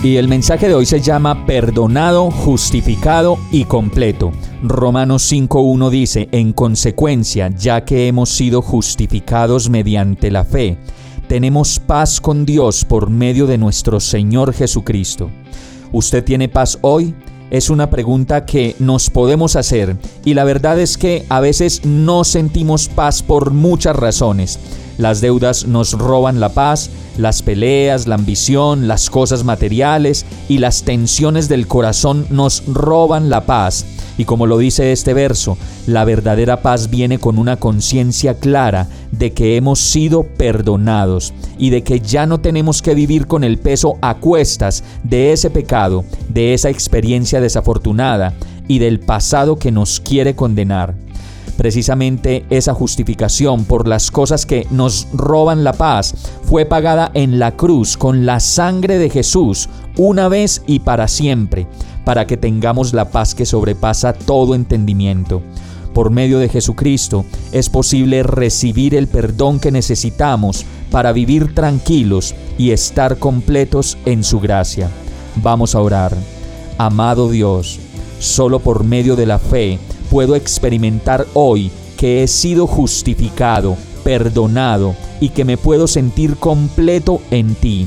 Y el mensaje de hoy se llama Perdonado, justificado y completo. Romanos 5.1 dice, en consecuencia, ya que hemos sido justificados mediante la fe, tenemos paz con Dios por medio de nuestro Señor Jesucristo. ¿Usted tiene paz hoy? Es una pregunta que nos podemos hacer y la verdad es que a veces no sentimos paz por muchas razones. Las deudas nos roban la paz, las peleas, la ambición, las cosas materiales y las tensiones del corazón nos roban la paz. Y como lo dice este verso, la verdadera paz viene con una conciencia clara de que hemos sido perdonados y de que ya no tenemos que vivir con el peso a cuestas de ese pecado, de esa experiencia desafortunada y del pasado que nos quiere condenar. Precisamente esa justificación por las cosas que nos roban la paz fue pagada en la cruz con la sangre de Jesús una vez y para siempre, para que tengamos la paz que sobrepasa todo entendimiento. Por medio de Jesucristo es posible recibir el perdón que necesitamos para vivir tranquilos y estar completos en su gracia. Vamos a orar. Amado Dios, solo por medio de la fe, puedo experimentar hoy que he sido justificado, perdonado y que me puedo sentir completo en ti.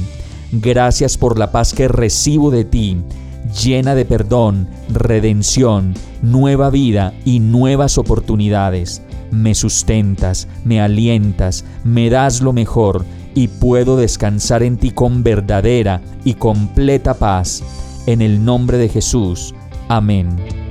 Gracias por la paz que recibo de ti, llena de perdón, redención, nueva vida y nuevas oportunidades. Me sustentas, me alientas, me das lo mejor y puedo descansar en ti con verdadera y completa paz. En el nombre de Jesús. Amén.